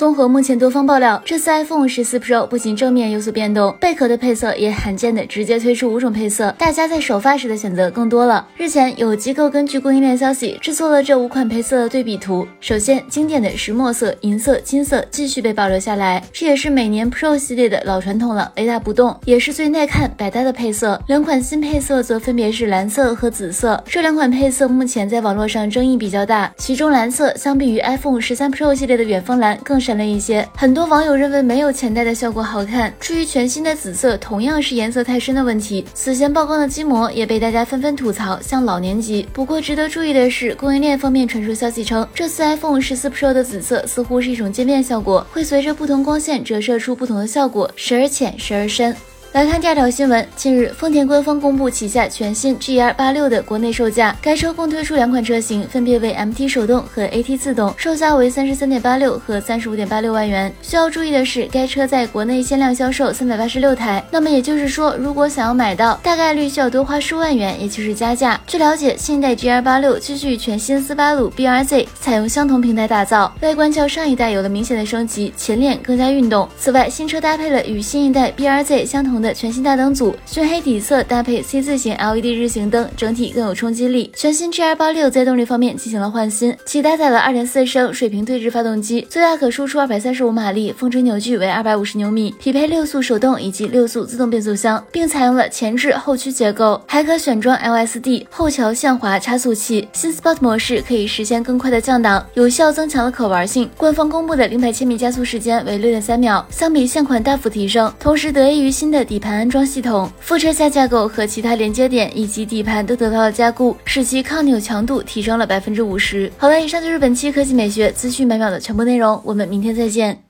综合目前多方爆料，这次 iPhone 十四 Pro 不仅正面有所变动，背壳的配色也罕见的直接推出五种配色，大家在首发时的选择更多了。日前有机构根据供应链消息制作了这五款配色的对比图。首先，经典的石墨色、银色、金色继续被保留下来，这也是每年 Pro 系列的老传统了，雷打不动，也是最耐看、百搭的配色。两款新配色则分别是蓝色和紫色，这两款配色目前在网络上争议比较大，其中蓝色相比于 iPhone 十三 Pro 系列的远峰蓝更是。了一些，很多网友认为没有前代的效果好看。至于全新的紫色，同样是颜色太深的问题。此前曝光的机模也被大家纷纷吐槽像老年机。不过值得注意的是，供应链方面传出消息称，这次 iPhone 十四 Pro 的紫色似乎是一种渐变效果，会随着不同光线折射出不同的效果，时而浅，时而深。来看第二条新闻。近日，丰田官方公布旗下全新 GR 八六的国内售价。该车共推出两款车型，分别为 MT 手动和 AT 自动，售价为三十三点八六和三十五点八六万元。需要注意的是，该车在国内限量销售三百八十六台。那么也就是说，如果想要买到，大概率需要多花数万元，也就是加价。据了解，新一代 GR 八六继续全新斯巴鲁 BRZ，采用相同平台打造，外观较上一代有了明显的升级，前脸更加运动。此外，新车搭配了与新一代 BRZ 相同。的全新大灯组，熏黑底色搭配 C 字形 LED 日行灯，整体更有冲击力。全新 GR 八六在动力方面进行了换新，其搭载了2.4升水平对置发动机，最大可输出235马力，峰值扭矩为250牛米，匹配六速手动以及六速自动变速箱，并采用了前置后驱结构，还可选装 LSD 后桥限滑差速器。新 Sport 模式可以实现更快的降档，有效增强了可玩性。官方公布的零百千米加速时间为六点三秒，相比现款大幅提升，同时得益于新的底盘安装系统、副车架架构和其他连接点以及底盘都得到了加固，使其抗扭强度提升了百分之五十。好了，以上就是本期科技美学资讯每秒的全部内容，我们明天再见。